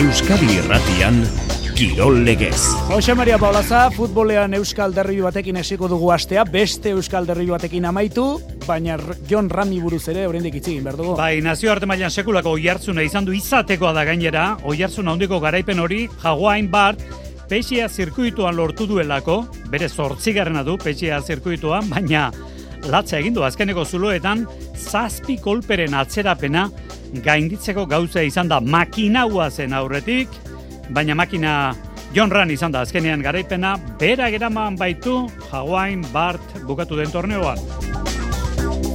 Euskadi Irratian Kirol Legez. Jose Maria Paulaza, futbolean Euskal Derri batekin esiko dugu astea, beste Euskal Derri batekin amaitu, baina Jon Rami buruz ere oraindik itzigin behar dugu. Bai, nazio arte mailan sekulako oihartzuna izan du izatekoa da gainera, oihartzun handiko garaipen hori, Jaguain Bart, Peixia zirkuituan lortu duelako, bere zortzigarrena du Peixia zirkuituan, baina latza egin du azkeneko zuloetan, zazpi kolperen atzerapena gainditzeko gauza izan da makinaua zen aurretik, baina makina John Ran izan da azkenean garaipena, bera geraman baitu Hawain Bart bukatu den torneoan.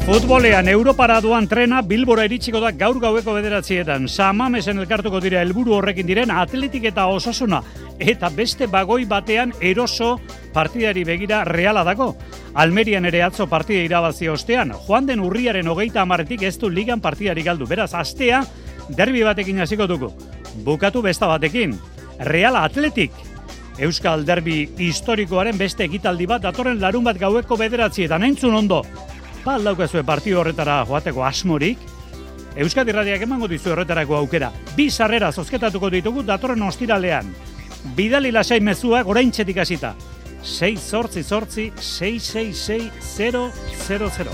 Futbolean Europara duan trena Bilbora iritsiko da gaur gaueko bederatzietan. Samamesen elkartuko dira helburu horrekin diren atletik eta osasuna. Eta beste bagoi batean eroso partidari begira reala dago. Almerian ere atzo partida irabazi ostean. Joan den urriaren hogeita amaretik ez du ligan partidari galdu. Beraz, astea derbi batekin hasiko dugu. Bukatu besta batekin. Reala atletik. Euskal Derbi historikoaren beste ekitaldi bat datorren larun bat gaueko bederatzietan. Entzun ondo, ba daukazue partio horretara joateko asmorik, Euskadi Radiak emango dizu horretarako aukera. Bi sarrera zozketatuko ditugu datorren ostiralean. Bidali lasai mezuak orain txetik hasita. 6 sortzi sortzi 666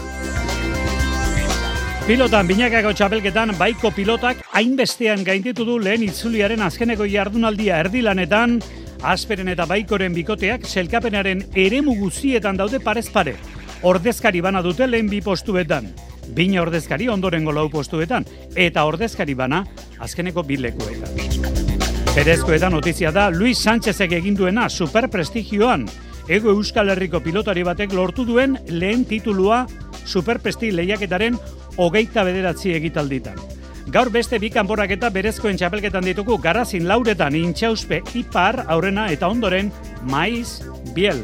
Pilotan, binakako txapelketan, baiko pilotak hainbestean gainditu du lehen itzuliaren azkeneko jardunaldia erdilanetan, asperen eta baikoren bikoteak selkapenaren eremu guzietan daude parez pare ordezkari bana dute lehen bi postuetan. Bina ordezkari ondorengo lau postuetan, eta ordezkari bana azkeneko bilekuetan. Perezkoetan notizia da Luis Sánchezek egin duena superprestigioan. Ego Euskal Herriko pilotari batek lortu duen lehen titulua superpresti lehiaketaren hogeita bederatzi egitalditan. Gaur beste bi kanporak eta berezkoen txapelketan ditugu garazin lauretan intxauspe ipar aurrena eta ondoren maiz biel.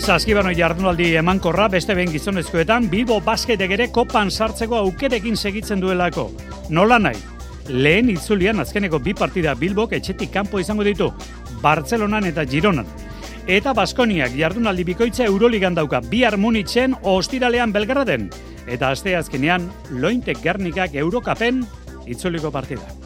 Zaskibano jardunaldi emankorra beste behin gizonezkoetan Bilbo basketek ere kopan sartzeko aukerekin segitzen duelako. Nola nahi? Lehen itzulian azkeneko bi partida Bilbok etxetik kanpo izango ditu Bartzelonan eta Gironan. Eta Baskoniak jardunaldi bikoitza Euroligan dauka bi harmonitzen ostiralean Belgraden. Eta aste azkenean Lointek Gernikak Eurokapen itzuliko partida.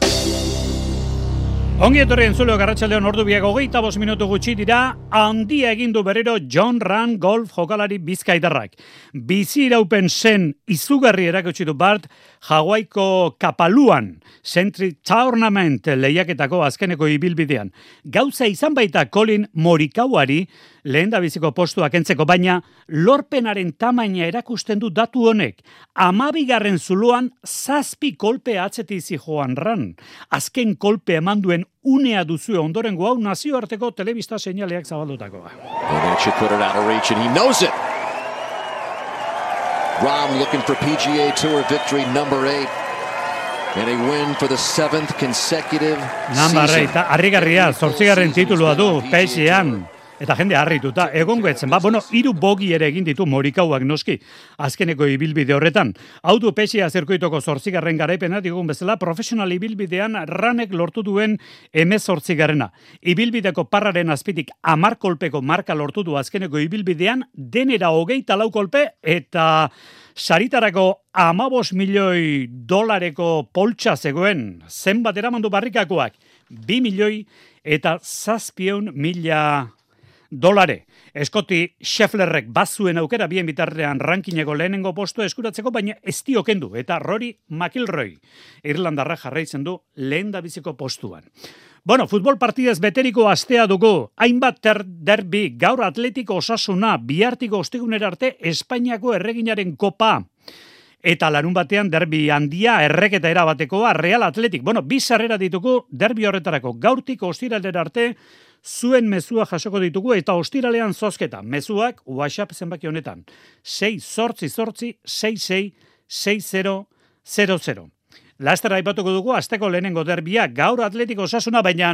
Ongi etorri entzulo garratxaldeon ordu biago geita bos minutu gutxi dira, handia egindu berriro John Run golf jokalari bizkaitarrak. Bizi iraupen zen izugarri erakutsi du Bart, Hawaiko kapaluan, Sentry Tournament lehiaketako azkeneko ibilbidean. Gauza izan baita Colin Morikauari, lehen da biziko postuak entzeko, baina lorpenaren tamaina erakusten du datu honek. Amabigarren zuluan zazpi kolpe atzetizi joan ran. Azken kolpe eman duen unea duzu ondoren hau nazioarteko telebista seinaleak zabaldutakoa. Rom looking for PGA Tour victory number 8. And a win for the seventh consecutive Number 8, arrigarria, zortzigarren titulua du, peixean. Eta jende harrituta, egongo etzen, ba, bueno, iru bogi ere egin ditu morikauak noski, azkeneko ibilbide horretan. Hau du pesia zerkoitoko zortzigarren garaipena, digun bezala, profesional ibilbidean ranek lortu duen emez zortzigarrena. Ibilbideko parraren azpitik amarkolpeko marka lortu du azkeneko ibilbidean, denera hogeita lau kolpe, eta saritarako amabos milioi dolareko poltsa zegoen, zenbat eramandu barrikakoak, bi milioi eta zazpion mila dolare. Eskoti Schefflerrek bazuen aukera bien bitarrean rankineko lehenengo postu eskuratzeko, baina ez kendu eta Rory McIlroy Irlandarra jarraitzen du lehen biziko postuan. Bueno, futbol partidez beteriko astea dugu, hainbat ter derbi, gaur atletiko osasuna, bihartiko ostegunera arte, Espainiako erreginaren kopa, eta larun batean derbi handia erreketa erabatekoa Real Atletik. Bueno, bi ditugu derbi horretarako gaurtik ostiralera arte zuen mezua jasoko ditugu eta ostiralean zozketa. Mezuak WhatsApp zenbaki honetan. 6 sortzi sortzi 66 6000. Lastera aipatuko dugu asteko lehenengo derbia gaur atletiko osasuna baina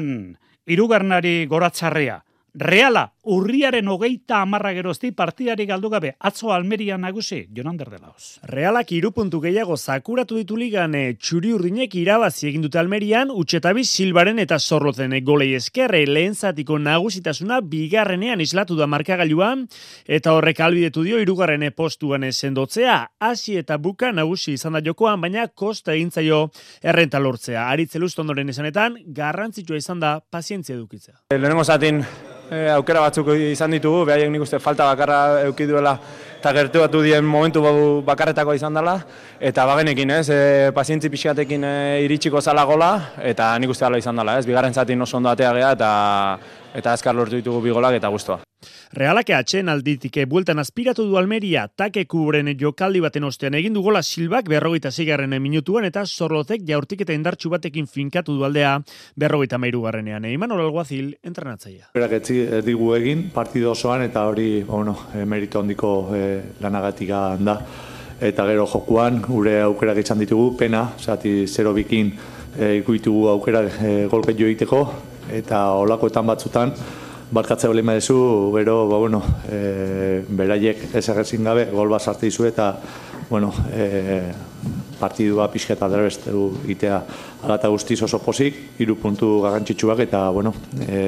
irugarnari goratzarrea. Reala, urriaren hogeita amarra gerozti partidari galdu gabe, atzo Almeria nagusi, Jonan Derdelaoz. Realak irupuntu gehiago zakuratu ditu ligan eh, txuri urdinek irabazi egin dute Almerian, utxetabi silbaren eta zorrotzen golei eskerre lehen zatiko nagusitasuna bigarrenean islatu da markagailuan, eta horrek albidetu dio irugarren postuan sendotzea, hasi eta buka nagusi izan da jokoan, baina kosta egintzaio errenta lortzea. Aritzeluz ondoren esanetan, garrantzitsua izan da pazientzia edukitzea. Lehenengo zatin e, aukera batzuk izan ditugu, behaiek nik uste falta bakarra eukiduela eta gertu batu dien momentu bakarretako izan dela, eta bagenekin ez, e, pazientzi pixkatekin e, iritsiko zala gola, eta nik uste izan dela ez, bigarren zatin oso ondo atea geha, eta, eta azkar lortu ditugu bigolak eta guztua. Realake atxen alditik bueltan aspiratu du Almeria, take kubren jokaldi baten ostean egin du gola silbak berrogeita zigarren minutuan eta zorlozek jaurtik eta indartxu batekin finkatu du aldea berrogeita mairu garrenean. Eiman alguazil, entrenatzaia. Berak etzi digu egin, partido osoan eta hori, bueno, e, merito handiko e, lanagatika da. Eta gero jokuan, gure aukerak izan ditugu, pena, zati zero bikin e, ikuitugu aukera e, golket joiteko, eta olakoetan batzutan, barkatze bali maezu, bero, ba, bueno, e, beraiek ez egezin gabe, gol bat sartu izu eta, bueno, e, partidua pixketa derbeztu itea alata guztiz oso pozik, iru puntu garrantzitsuak eta, bueno, e,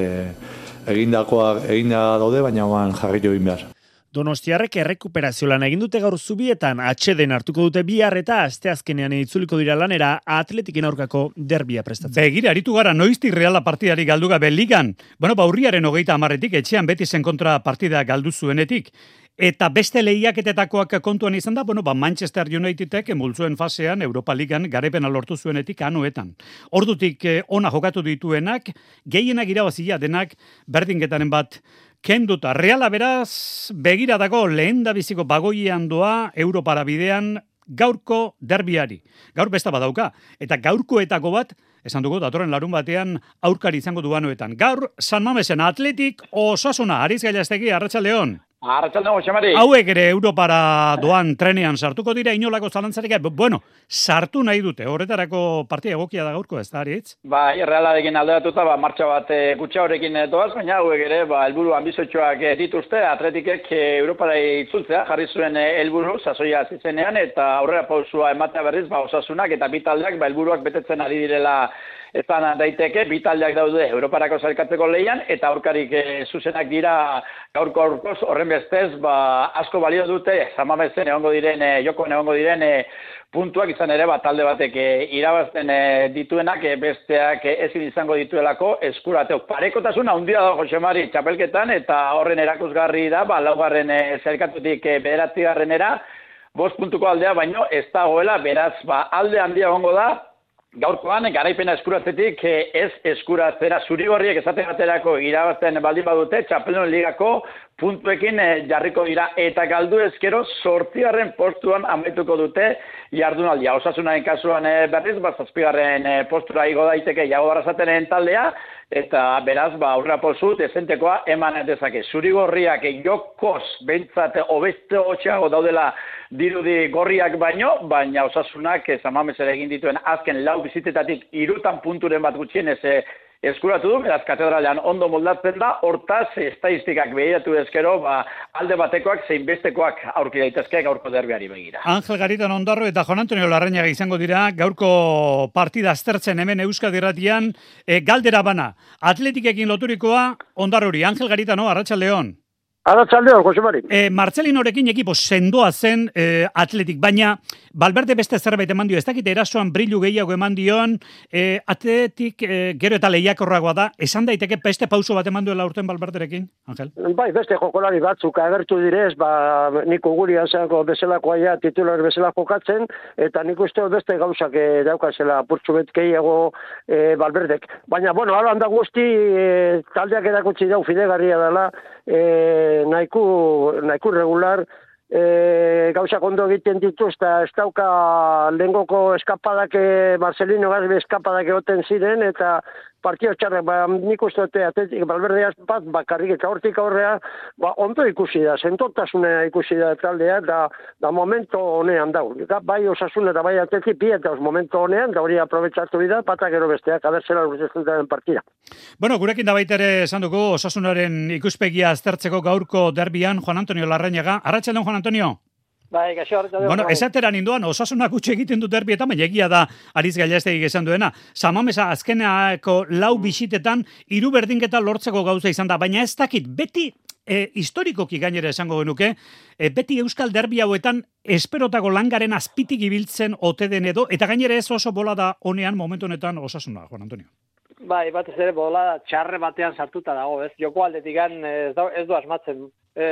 egindakoa eginda daude, baina jarri join behar. Donostiarrek errekuperazio lan egin dute gaur zubietan atxeden hartuko dute bihar eta asteazkenean itzuliko dira lanera atletiken aurkako derbia prestatzen. Begira, aritu gara noizti reala partidari galdu gabe ligan. Bueno, baurriaren hogeita amarretik etxean beti zen kontra partida galdu zuenetik. Eta beste lehiaketetakoak kontuan izan da, bueno, ba Manchester Unitedek emultzuen fasean Europa Ligan garepena lortu zuenetik anuetan. Ordutik eh, ona jokatu dituenak, gehienak irabazia denak berdingetaren bat kenduta. Reala beraz, begira dago lehen da biziko bagoian doa Europara bidean gaurko derbiari. Gaur besta badauka. Eta gaurkoetako bat, esan dugu, datoren larun batean aurkari izango duanuetan. Gaur, San Mamesen atletik osasuna, Ariz Gailaztegi, Arratxa León. Arratxaldago, xamari. Hauek ere Europara doan trenean sartuko dira inolako zalantzarik. Bueno, sartu nahi dute, horretarako partia egokia da gaurko ez da, aritz? Ba, irrealadekin alderatuta, ba, martxa bat e, gutxa horrekin doaz, baina hauek ere, ba, elburu ambizotxoak e, dituzte, atletikek e, Europara itzultzea, jarri zuen helburu sasoia zizenean, eta aurrera pausua ematea berriz, ba, osasunak eta bitaldeak, ba, helburuak betetzen ari direla ezan daiteke, bi taldeak daude Europarako zailkatzeko leian, eta aurkarik e, zuzenak dira gaurko aurkoz, horren bestez, ba, asko balio dute, zamamezen egongo diren, e, jokoen egongo diren, e, puntuak izan ere, ba, talde batek e, irabazten e, dituenak, e, besteak e, ezin izango dituelako, eskurateo. Parekotasuna handia da, Jose Mari, txapelketan, eta horren erakusgarri da, ba, laugarren e, zailkatutik e, bederatzi garrenera, bost puntuko aldea, baino ez dagoela, beraz, ba, alde handia egongo da, Gaurkoan, garaipena eskuratzetik eh, ez eskuratzera zurigorriek esaten baterako irabazten baldin badute, txapelun ligako puntuekin eh, jarriko dira eta galdu ezkero sortigarren postuan amaituko dute jardunaldia. Osasunaren kasuan e, berriz, bat zazpigarren postura igo daiteke jago barazatenen taldea, eta beraz, ba, aurra polzu, dezentekoa eman dezake. Zurigorriak jokoz, bentsate, obeste hotxeago daudela dirudi gorriak baino, baina osasunak zamamezera egin dituen azken lau bizitetatik irutan punturen bat gutxien ez eh, eskuratu du, beraz katedralean ondo moldatzen da, hortaz estadistikak behiratu ezkero, ba, alde batekoak zein bestekoak aurki daitezke gaurko derbiari begira. Angel Garitan ondarro eta Juan Antonio Larrañaga izango dira, gaurko partida aztertzen hemen Euskadi Ratian, e, galdera bana, atletikekin loturikoa ondarrori, Angel Garitano, Arratxa León. Arratzaldeo, Jose Mari. E, Marcelinorekin ekipo sendoa zen e, atletik, baina Balberde beste zerbait eman dio, ez dakit erasoan brilu gehiago eman dion, e, atletik e, gero eta lehiakorragoa da, esan daiteke beste pauso bat eman duela urten Balberderekin, Angel? Bai, beste jokolari batzuk agertu direz, ba, niko guri anzako bezalako aia titular bezala jokatzen, eta nik uste beste gauzak e, daukazela purtsu bet gehiago e, Balberdek. Baina, bueno, ala handa guzti, e, taldeak erakutsi dau fidegarria dela, e, nahiko, nahiko regular e, gauza kondo egiten ditu eta ez dauka lengoko eskapadak Marcelino Garbi eskapadak egoten ziren eta partio txarra, ba, nik uste dute atletik balberdeaz bat bakarrik eta hortik aurrea, ba, ondo ikusi da, zentotasune ikusi da taldea, da, da momento honean dau. Da, bai osasun eta bai atletik bi eta momento honean, da hori aprobetsatu bida, pata gero besteak, abertzela urtezen den partida. Bueno, gurekin da baita ere esan dugu osasunaren ikuspegia aztertzeko gaurko derbian Juan Antonio Larrañaga. Arratxaldeon Juan Antonio. Bai, hartu Bueno, esatera ninduan, osasunak utxe egiten du derbi eta egia da Ariz Gailastegi esan duena. Samamesa azkeneako lau bisitetan hiru berdinketa lortzeko gauza izan da, baina ez dakit beti e, historikoki gainera esango genuke, e, beti Euskal Derbi hauetan esperotako langaren azpitik ibiltzen ote den edo, eta gainera ez oso bola da honean momentu honetan osasuna, Juan Antonio. Bai, bat ez ere bola txarre batean sartuta dago, ez? Joko aldetik ez, da, ez du asmatzen. E,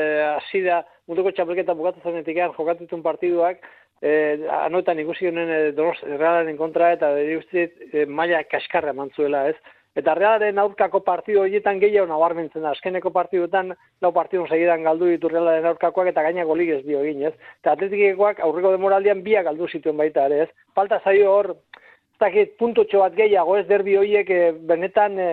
da, munduko txapelketa bukatu zenetik jokatutun partiduak, e, anoetan ikusi honen e, donos realaren kontra eta dira uste e, maila kaskarra mantzuela, ez? Eta realaren aurkako partidu horietan gehiago nabarmentzen da. Azkeneko partiduetan, lau partidun segidan galdu ditu realaren aurkakoak eta gaina golik ez dio egin, ez? Eta atletikekoak aurreko demoraldian biak galdu zituen baita ere, ez? Falta zaio hor, dakit puntutxo bat gehiago, ez derbi horiek e, benetan e,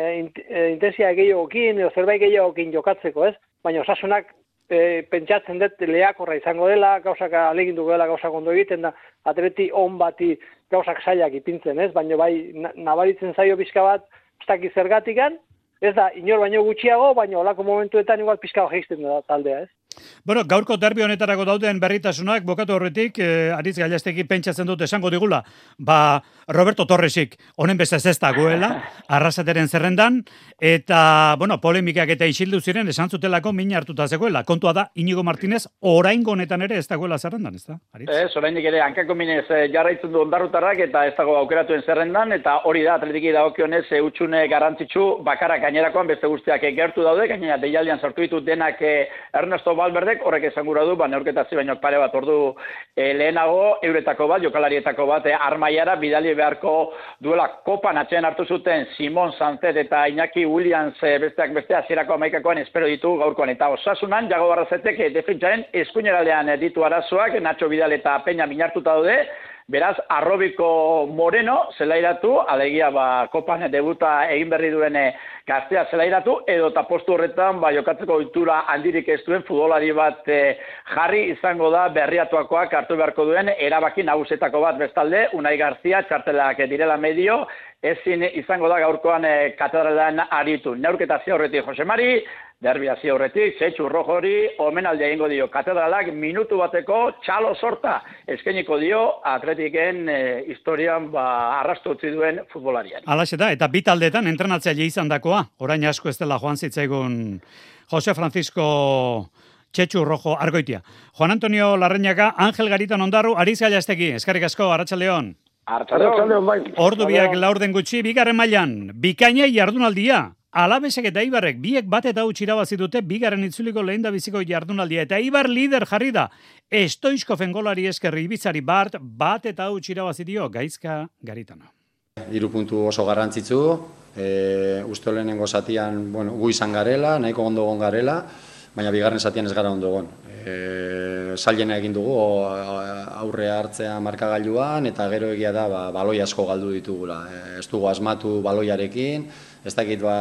intensia gehiagokin, edo zerbait gehiagokin jokatzeko, ez? Baina osasunak e, pentsatzen dut lehakorra izango dela, gauzak alegin dela gauzak ondo egiten da, atreti on bati gauzak zailak ipintzen, ez? Baina bai, nabaritzen zaio bizka bat, ez zergatikan, ez da, inor baino gutxiago, baina olako momentuetan igual pizka geizten da taldea, ez? Bueno, gaurko derbi honetarako dauden berritasunak, bokatu horretik, eh, Ariz Gailasteki pentsatzen dut esango digula, ba, Roberto Torresik, honen beste ez guela, arrasateren zerrendan, eta, bueno, polemikak eta isildu ziren, esan zutelako min hartuta zegoela. Kontua da, Inigo Martinez, orain honetan ere ez dagoela zerrendan, ez da? Ez, orain ere, hankako minez eh, jarraitzen du ondarrutarrak, eta ez dago aukeratuen zerrendan, eta hori da, atletiki dagokionez, e, utxune garantzitsu, bakarak gainerakoan, beste guztiak gertu daude, gainera, deialdian sortu ditu denak eh, Ernesto Valverdek horrek esan du, ba, neurketazio baino pare bat ordu e, lehenago, euretako bat, jokalarietako bat, e, armaiara, bidali beharko duela kopan atxean hartu zuten Simon Sanzet eta Iñaki Williams e, besteak beste azierako amaikakoan espero ditu gaurkoan. Eta osasunan, jago barrazetek, e, defentsaren eskuineraldean ditu arazoak, Nacho Bidal eta Peña minartuta daude, Beraz, arrobiko moreno, zelairatu, alegia ba, kopan debuta egin berri duen eh, gaztea zelairatu, edo eta postu horretan, ba, jokatzeko oitura handirik ez duen futbolari bat eh, jarri izango da berriatuakoak hartu beharko duen, erabaki nagusetako bat bestalde, Unai Garzia, txartelak direla medio, ezin izango da gaurkoan e, katedralan aritu. Neurketa horretik Jose Mari, derbi hasi horretik, zetsu rojori, omenaldi egingo dio katedralak minutu bateko txalo sorta eskeniko dio atletiken e, historian ba, arrastu utzi duen futbolarian. Alaxe da, eta bi taldetan entrenatzea izan dakoa, orain asko ez dela joan zitzaigun Jose Francisco Txetxu Rojo Argoitia. Juan Antonio Larreñaga, Ángel Garitan Ondaru, Ariz Gaiastegi, eskarrik asko, Arratxaldeon. Bai. Ordu biak laurden gutxi, bigarren mailan, bikaina jardunaldia, Alabesek eta Ibarrek biek bat eta utzi irabazi dute bigarren itzuliko lehen da biziko jardunaldia eta Ibar lider jarri da. Estoizko fengolari eskerri ibizari bart bat eta utzi irabazi dio gaizka garitana. Hiru puntu oso garrantzitsu, e, uste lehenengo zatian, bueno, gu izan garela, nahiko ondo gon garela, baina bigarren zatian ez gara ondo gon. E, Zailena egin dugu aurre hartzea markagailuan eta gero egia da ba, baloi asko galdu ditugula. E, ez dugu asmatu baloiarekin, ez dakit ba,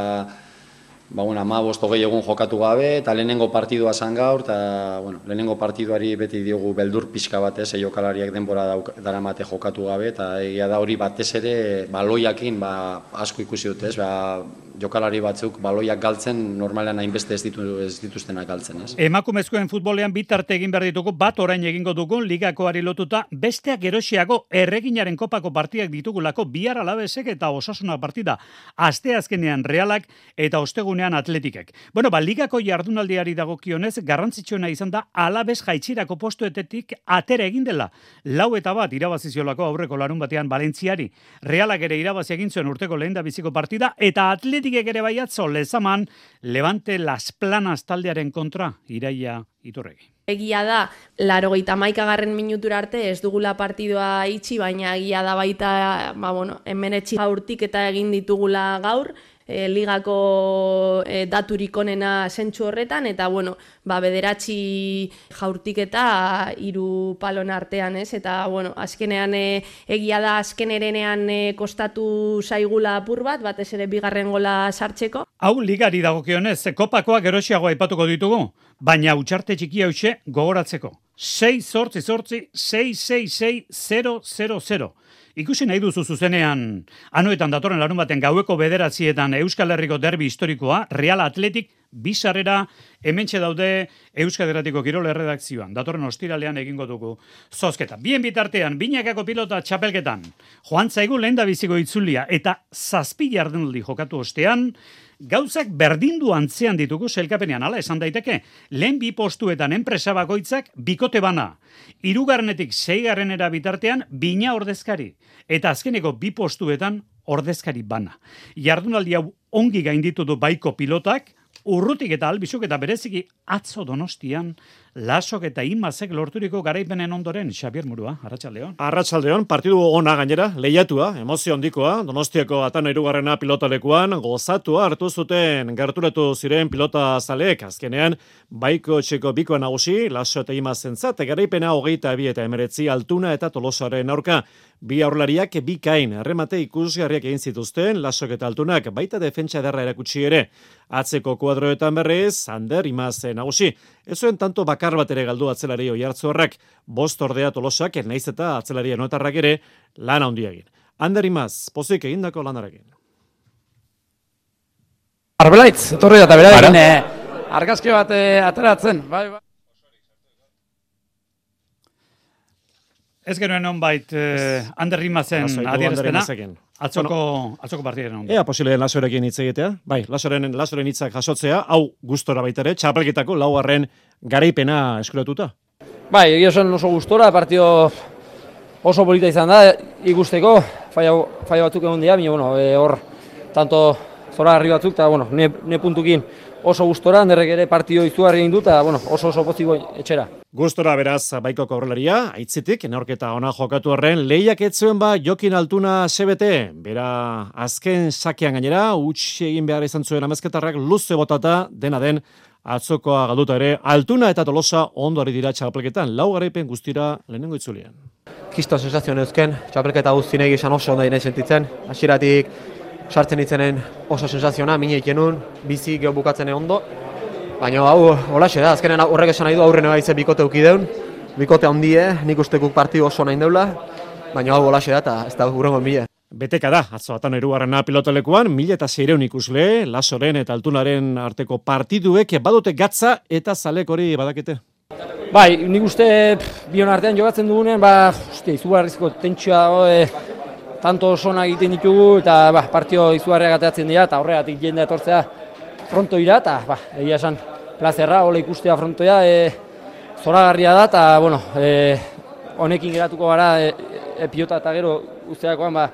ba bueno, ama bosto egun jokatu gabe, eta lehenengo partidua zan gaur, eta bueno, lehenengo partiduari beti diogu beldur pixka bat ez, jokalariak denbora dara mate jokatu gabe, eta egia da hori batez ere baloiakin ba, asko ikusi dut ez, ba, jokalari batzuk baloiak galtzen normalean hainbeste ez, ditu, ez dituztenak galtzen. Ez? Emakumezkoen futbolean bitarte egin behar ditugu, bat orain egingo dugu ligakoari lotuta, besteak erosiago erreginaren kopako partiak ditugulako bihar alabesek eta osasuna partida. Aste azkenean realak eta ostegunean atletikek. Bueno, ba, ligako jardunaldiari dagokionez, garrantzitsuena izan da alabes jaitsirako postuetetik atera egin dela. Lau eta bat irabaziziolako aurreko larun batean Valentziari. Realak ere irabazi egin zuen urteko lehen da biziko partida eta atletik Atletik ere baiatzo lezaman Levante Las Planas taldearen kontra iraia iturregi. Egia da, laro gaita maikagarren minutura arte ez dugula partidua itxi, baina egia da baita, ba, bueno, hemen etxi eta egin ditugula gaur, e, ligako e, daturik onena zentsu horretan, eta bueno, ba, bederatzi jaurtik eta hiru palon artean, ez? Eta, bueno, azkenean e, egia da azken erenean e, kostatu zaigula apur bat, batez ere bigarren gola sartzeko. Hau ligari dagokionez, kopakoak erosiago aipatuko ditugu, baina utxarte txiki hause gogoratzeko. 6 sortzi sortzi 666 Ikusi nahi duzu zuzenean, anuetan datorren larun baten gaueko bederatzietan Euskal Herriko derbi historikoa, Real Atletik bizarrera hementxe daude Euskal Herratiko Kirol erredakzioan. Datorren ostiralean egingo dugu zozketa. Bien bitartean, binakako pilota txapelketan, joan zaigu lehen biziko itzulia, eta zazpi jardenaldi jokatu ostean, gauzak berdindu antzean ditugu selkapenean, ala esan daiteke, lehen bi postuetan enpresa bakoitzak bikote bana, irugarnetik zeigarrenera bitartean bina ordezkari, eta azkeneko bi postuetan ordezkari bana. Jardunaldi hau ongi gainditu du baiko pilotak, urrutik eta albizuk eta bereziki atzo donostian lasok eta imazek lorturiko garaipenen ondoren, Xabier Murua, Arratxaldeon. Arratxaldeon, partidu ona gainera, lehiatua, emozio handikoa, donostiako atan irugarrena pilotalekuan, gozatua hartu zuten gerturatu ziren pilota zaleek, azkenean, baiko txeko bikoa nagusi, laso eta imazen zate, garaipena hogeita bi eta emeretzi altuna eta tolosaren aurka, Bi aurlariak bikain erremate ikusgarriak egin zituzten, lasok eta altunak baita defentsa derra erakutsi ere. Atzeko kuadroetan berriz, Ander imazen nagusi. Ez zuen tanto bakar bat ere galdu atzelari oi hartzu horrak, bost ordea tolosak, naiz eta atzelari anoetarrak ere, lan handia egin. Ander imaz, pozik egindako lanarekin. Arbelaitz, etorri da, bera eh, argazki bat eh, ateratzen. Bai, bai. Ez genuen non bait eh, Ander Rimazen adierazpena. Atzoko, bueno, atzoko partidaren ondo. Ea, posible lasorekin hitz egitea. Bai, lasoren, lasoren hitzak jasotzea, hau gustora baita ere, txapelketako laugarren garaipena eskuratuta. Bai, egia esan oso gustora, partio oso polita izan da, ikusteko, faia, faia batzuk egon dira, bueno, e, hor, tanto zora garri batzuk, eta, bueno, ne, ne puntukin oso gustora, nerrek ere partio izugarri egin dut, bueno, oso oso poziko etxera. Gustora beraz baiko aurrelaria, aitzitik, enorketa ona jokatu horren, lehiak etzuen ba jokin altuna sebete, bera azken sakean gainera, utxe egin behar izan zuen amezketarrak luze botata, dena den, atzokoa galduta ere, altuna eta tolosa ondo ari dira txapelketan, lau garaipen guztira lehenengo itzulian. Kisto sensazio neuzken, txapelketa guzti nahi esan oso ondo nahi sentitzen, hasieratik sartzen itzenen oso sensazioa, mine ikenun, bizi geobukatzen ondo, Baina hau, holaxe da, azkenen horrek esan nahi du aurren ebaitze bikote ukideun, bikote handie, nik ustekuk partidu oso nahi deula, baina hau holaxe da, eta ez da gurengo mila. Beteka da, atzo atan erugarrena pilotelekuan, mila eta zeireun ikusle, lasoren eta altunaren arteko partiduek, badute gatza eta zalek hori badakete. Bai, nik uste bion artean jogatzen dugunen, ba, uste, izugarrizko tentsua, e, tanto sona egiten ditugu, eta ba, partio izugarriak ateatzen dira, eta horregatik jende etortzea, fronto ira, eta ba, egia esan plazerra, hola ikustea frontoia, e, zoragarria da, eta bueno, e, honekin geratuko gara e, e, pilota eta gero usteakoan, ba,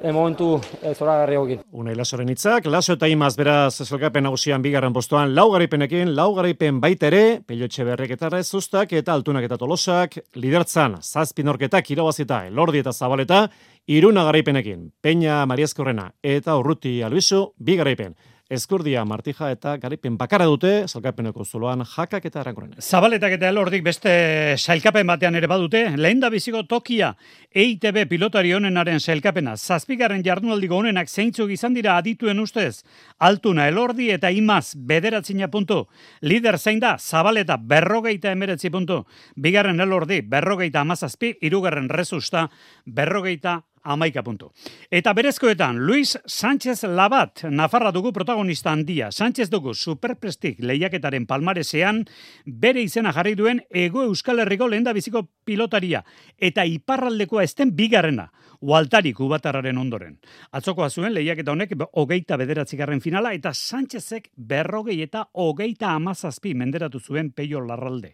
e, momentu e, zoragarri hokin. Unai lasoren itzak, laso eta imaz beraz ezelkapen nagusian bigarren postuan, lau garaipenekin, lau garaipen baitere, pelotxe berrek eta rezustak eta altunak eta tolosak, lidertzan, zazpin orketak irabazita, elordi eta zabaleta, iruna garaipenekin, Peña Mariazkorrena eta Urruti Albizu, bi garaipen. Eskurdia Martija eta garipen bakara dute, salkapeneko zuloan jakak eta erankoren. Zabaletak eta elordik beste sailkapen batean ere badute, lehen da biziko tokia EITB pilotari honenaren sailkapena. Zazpigarren jardunaldiko honenak zeintzuk izan dira adituen ustez, altuna elordi eta imaz bederatzina puntu. Lider zein da, zabaleta berrogeita emeretzi puntu. Bigarren elordi berrogeita amazazpi, irugarren rezusta berrogeita amaika puntu. Eta berezkoetan, Luis Sánchez Labat, Nafarra dugu protagonista handia. Sánchez dugu superprestik lehiaketaren palmaresean, bere izena jarri duen ego euskal herriko lehen biziko pilotaria. Eta iparraldekoa esten bigarrena. Waltari kubatarraren ondoren. Atzokoa zuen lehiaketa honek hogeita bederatzigarren finala eta Sánchezek berrogei eta hogeita amazazpi menderatu zuen peio larralde.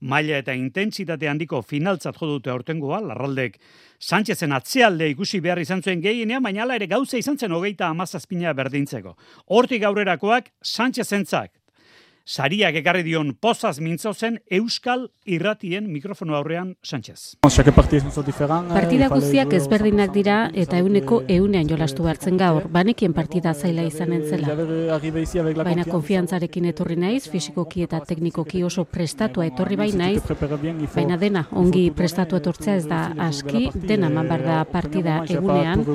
Maila eta intentsitate handiko finaltzat jodute aurtengoa, larraldek Sánchezen atzealde ikusi behar izan zuen gehienean, baina ere gauza izan zen hogeita amazazpina berdintzeko. Hortik aurrerakoak Sánchezentzak sariak ekarri dion pozaz mintzo zen Euskal Irratien mikrofono aurrean Sánchez. Partida guztiak ezberdinak dira eta euneko eunean jolastu hartzen gaur, banekien partida zaila izanen zela. Baina konfiantzarekin etorri naiz, fisikoki eta teknikoki oso prestatua etorri bai naiz, baina dena ongi prestatu etortzea ez da aski, dena man da partida egunean,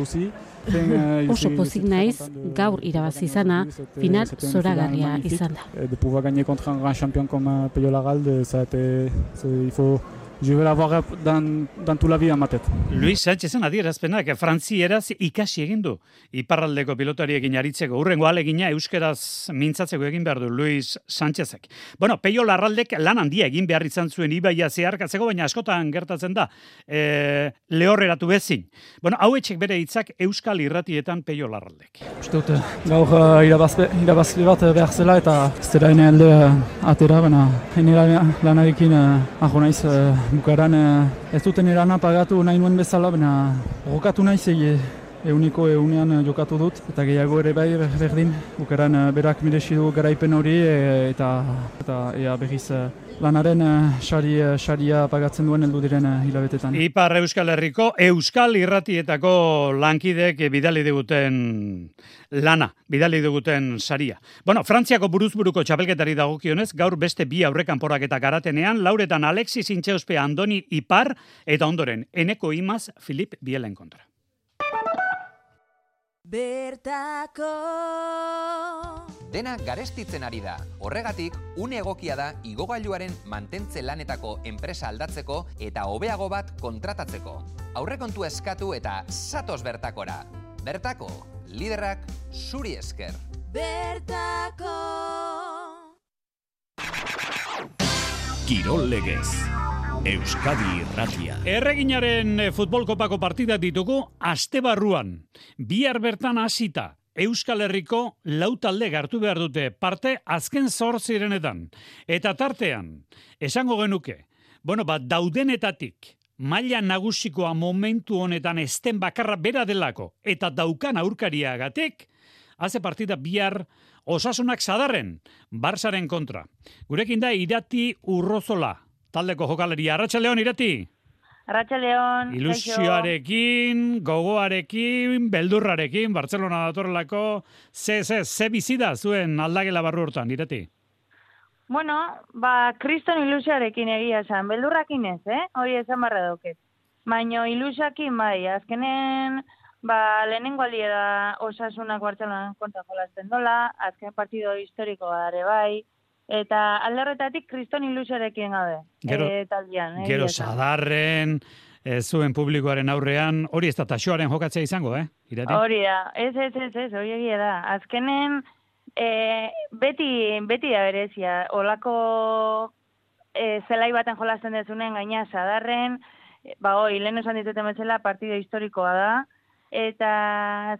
oso pozik naiz, gaur irabazi izana, final zoragarria izan da. De pouvoir gagner contre un grand champion comme euh, Peyo Lagalde, ça a été, il faut je vais l'avoir dans, dans toute la vie en ma tête. Luis Sánchezen adierazpenak frantzieraz ikasi egin du. Iparraldeko pilotariekin aritzeko urrengo alegina euskeraz mintzatzeko egin behar du Luis Sánchezek. Bueno, Peio Larraldek lan handia egin behar izan zuen ibaia zeharkatzeko, baina askotan gertatzen da e, lehorreratu bezin. Bueno, hau etxek bere hitzak Euskal Irratietan Peio Larraldek. Uste dute, gaur uh, irabazle bat behar zela eta ene alde uh, atera, baina ene lanarekin uh, aho naiz uh, bukaran ez duten erana pagatu nahi nuen bezala, baina jokatu nahi zei euniko eunean jokatu dut, eta gehiago ere bai berdin, bukaran berak miresi du garaipen hori eta, eta ea berriz lanaren sari, saria pagatzen duen heldu diren hilabetetan. Ipar Euskal Herriko Euskal Irratietako lankidek bidali diguten lana, bidali duguten saria. Bueno, Frantziako buruzburuko txapelketari dagokionez, gaur beste bi aurrekan porak eta garatenean, lauretan Alexis Intxeuspe Andoni Ipar, eta ondoren, eneko imaz Filip Bielen kontra. Bertako Dena garestitzen ari da. Horregatik, une egokia da igogailuaren mantentze lanetako enpresa aldatzeko eta hobeago bat kontratatzeko. Aurrekontu eskatu eta satos bertakora. Bertako, liderrak zuri esker. Bertako Kirol legez Euskadi Irratia Erreginaren eh, futbol kopako partida ditugu aste barruan. Bihar bertan hasita Euskal Herriko lau talde gartu behar dute parte azken zor zirenetan. Eta tartean, esango genuke, bueno, bat daudenetatik, maila nagusikoa momentu honetan esten bakarra bera delako eta daukan aurkaria gatek, haze partida bihar osasunak zadarren, barsaren kontra. Gurekin da irati urrozola, taldeko jokaleria. Arratxa Leon, irati? Arratxa Leon, Ilusioarekin, gogoarekin, beldurrarekin, Bartzelona datorrelako, ze, ze, ze bizida zuen aldagela barru hortan, irati? Bueno, ba, kriston ilusioarekin egia esan, beldurrakin ez, eh? Hori esan barra dauket. Baina ilusiakin bai, azkenen, ba, lehenengo da osasunak Bartzelonan kontra jolazten dola, azken partido historiko dare bai, eta alderretatik kriston ilusioarekin gabe. Gero, e, taldian, eh, gero sadarren, ez zuen publikoaren aurrean, hori ez da taxoaren jokatzea izango, eh? Irati? Hori da, ez, ez, ez, ez, hori egia da. Azkenen, E, beti, beti da berezia, olako e, zelai baten jolasten dezunen gaina sadarren, ba hoi, lehen esan dituten bezala partido historikoa da, eta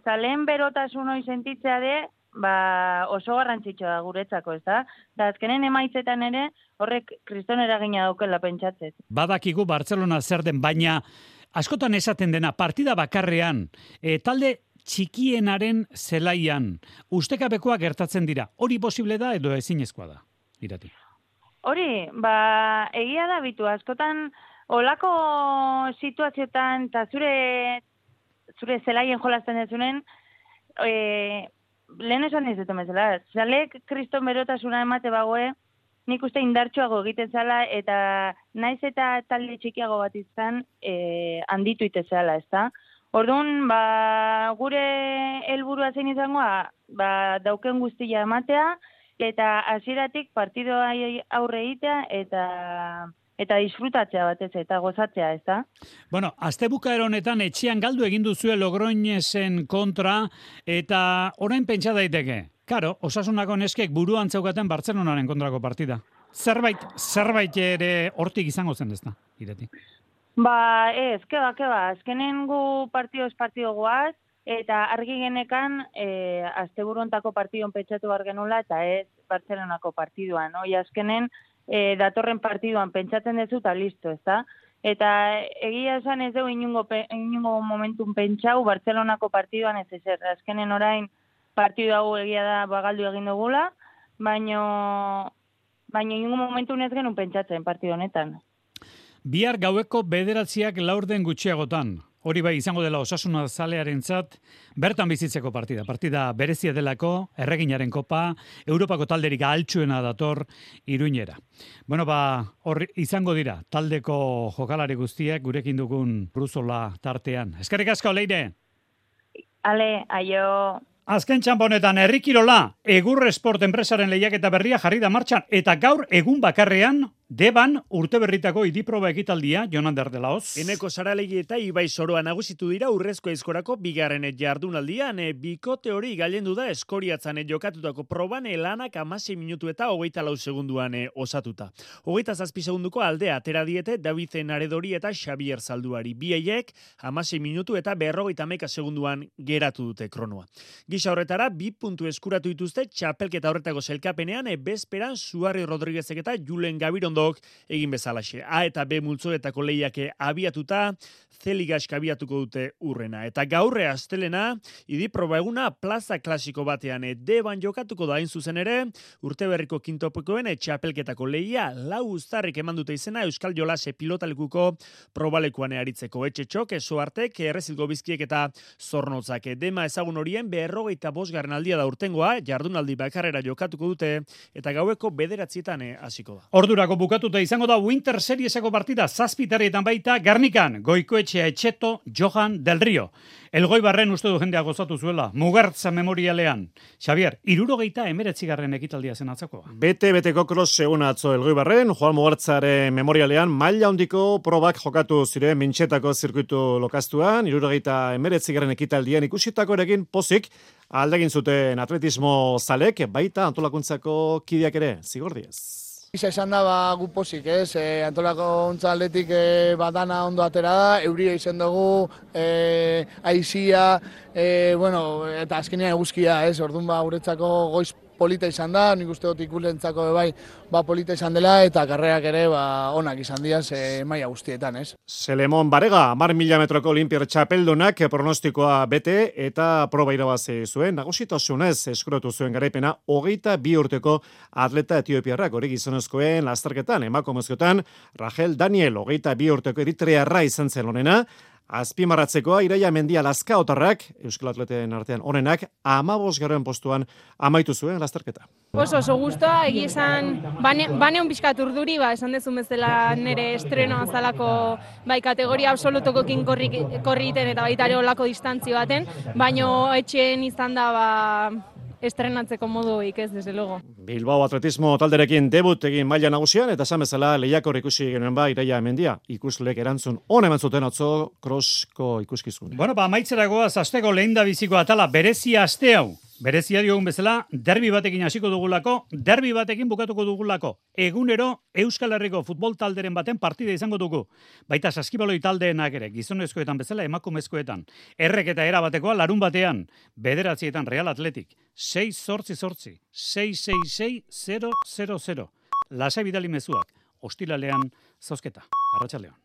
zalen berotasun hori sentitzea de, ba oso garrantzitsua da guretzako, ez da? Da azkenen emaitzetan ere, horrek kriston eragina daukela pentsatzez. Badakigu Barcelona zer den, baina askotan esaten dena partida bakarrean, e, talde txikienaren zelaian ustekabekoak gertatzen dira. Hori posible da edo ezinezkoa da? Irati. Hori, ba, egia da bitu askotan olako situazioetan eta zure zure zelaien jolasten dezunen e, lehen esan ez dut bezala. Zalek kriston berotasuna emate bagoe, nik uste indartsuago egiten zala eta naiz eta talde txikiago bat izan e, handitu itezala, ez da? Orduan, ba, gure helburua zein izangoa, ba, dauken guztia ematea, eta hasieratik partidoa aurre egitea, eta eta disfrutatzea batez eta gozatzea, ez da? Bueno, azte honetan etxean galdu egin duzue logroinesen kontra, eta orain pentsa daiteke. Karo, osasunako neskek buruan zeugaten Bartzelonaren kontrako partida. Zerbait, zerbait ere hortik izango zen, ez da? Ireti. Ba, ez, keba, keba, azkenen gu partio ez partio guaz, eta argi genekan, e, azte buruntako partiduan pentsatu bar genula, eta ez Bartzelonako partiduan, no? azkenen, e, datorren partiduan pentsatzen dezu, eta listo, ez da? Eta egia esan ez dugu inungo, inungo momentun pentsau, Bartzelonako partiduan ez ezer, azkenen orain partidu hau egia da bagaldu egin dugula, baino baina inungo momentu ez genuen pentsatzen partido honetan. Bihar gaueko bederatziak laurden gutxiagotan. Hori bai izango dela osasuna zalearentzat bertan bizitzeko partida. Partida berezia delako, erreginaren kopa, Europako talderik altxuena dator iruñera. Bueno, ba, hor izango dira, taldeko jokalari guztiak gurekin dugun bruzola tartean. Eskerrik asko, leire! Ale, aio... Azken txamponetan errikirola, egur esport enpresaren lehiaketa berria jarri da martxan, eta gaur egun bakarrean Deban urte berritako idiproba ekitaldia Jonan Derdelaoz. Eneko saralegi eta Ibai Soroa nagusitu dira urrezko eskorako bigarren jardunaldian e, bikote hori gailendu da eskoriatzan jokatutako proban lanak 16 minutu eta hogeita lau segunduan osatuta. Hogeita zazpi segunduko aldea atera diete Davizen Aredori eta Xavier Zalduari. Bieiek 16 minutu eta berrogeita meka segunduan geratu dute kronoa. Gisa horretara, bi puntu eskuratu dituzte txapelketa horretako zelkapenean e, bezperan Suarri Rodriguezek eta Julen Gabirondo egin bezalaxe. A eta B multzoetako lehiake abiatuta, zeligask abiatuko dute urrena. Eta gaurre astelena, idi proba eguna plaza klasiko batean deban jokatuko da zuzen ere, urte berriko kintopekoen txapelketako lehia lau ustarrik eman dute izena Euskal Jolase pilotalekuko probalekuan aritzeko etxe txok, eso artek, errezilgo bizkiek eta zornotzak. Dema ezagun horien berrogeita bosgarren aldia da urtengoa, jardunaldi bakarrera jokatuko dute, eta gaueko bederatzietan hasiko da. Ordurako bukatuta izango da Winter Serieseko partida zazpitarrietan baita Garnikan, Goikoetxea Etxeto, Johan Del Rio. Elgoi barren uste du jendea gozatu zuela, mugartza memorialean. Xavier, irurogeita emeretzigarren ekitaldia zen atzakoa. Bete, beteko kros egun atzo elgoi barren, Joan Mugartzare memorialean, maila hondiko probak jokatu zire mintxetako zirkuitu lokastuan, irurogeita emeretzigarren ekitaldian ikusitako erekin pozik, aldegin zuten atletismo zalek, baita antolakuntzako kideak ere, zigordiez. Isa esan da, ba, gu pozik, ez, e, antolako ontza atletik e, badana ondo atera da, euria izan dugu, e, aizia, e, bueno, eta azkenean eguzkia, ez, orduan ba, guretzako goiz polita izan da, nik uste dut ikulentzako bai ba polita izan dela eta karrerak ere ba onak izan diaz e, maila guztietan, ez? Selemon Barega, mar mila metroko olimpiar txapeldunak pronostikoa bete eta proba irabazi zuen, nagusitasunez eskuratu zuen garaipena, hogeita bi urteko atleta etiopiarrak, hori gizonezkoen lastarketan, emakomezkotan, Rachel Daniel, hogeita bi urteko eritrearra izan zen honena, Azpimarratzekoa iraia mendia lazka otarrak, Euskal Atleten artean onenak, amabos garen postuan amaitu zuen lasterketa. Oso, oso guztua, egi esan, bane, bane un urduri, ba, esan dezu bezala nere estreno azalako bai, kategoria absolutoko kin korri, korriten eta baita ere olako distantzi baten, baino etxeen izan da, ba, estrenatzeko modu ez, desde luego. Bilbao atletismo talderekin debut egin maila nagusian, eta esan bezala lehiakor ikusi genuen ba, iraia hemendia, ikuslek erantzun hone eman zuten atzo krosko ikuskizun. Bueno, ba, maitzeragoa zasteko lehen da biziko atala, berezia aste hau. Berezia diogun bezala, derbi batekin hasiko dugulako, derbi batekin bukatuko dugulako. Egunero Euskal Herriko futbol talderen baten partida izango dugu. Baita saskibaloi taldeenak ere, gizonezkoetan bezala emakumezkoetan. Errek eta era batekoa larun batean, bederatzietan Real Atletik. 6 sortzi sortzi, 666 000. Lasa bidali mezuak, ostilalean zozketa. Arratxaleon.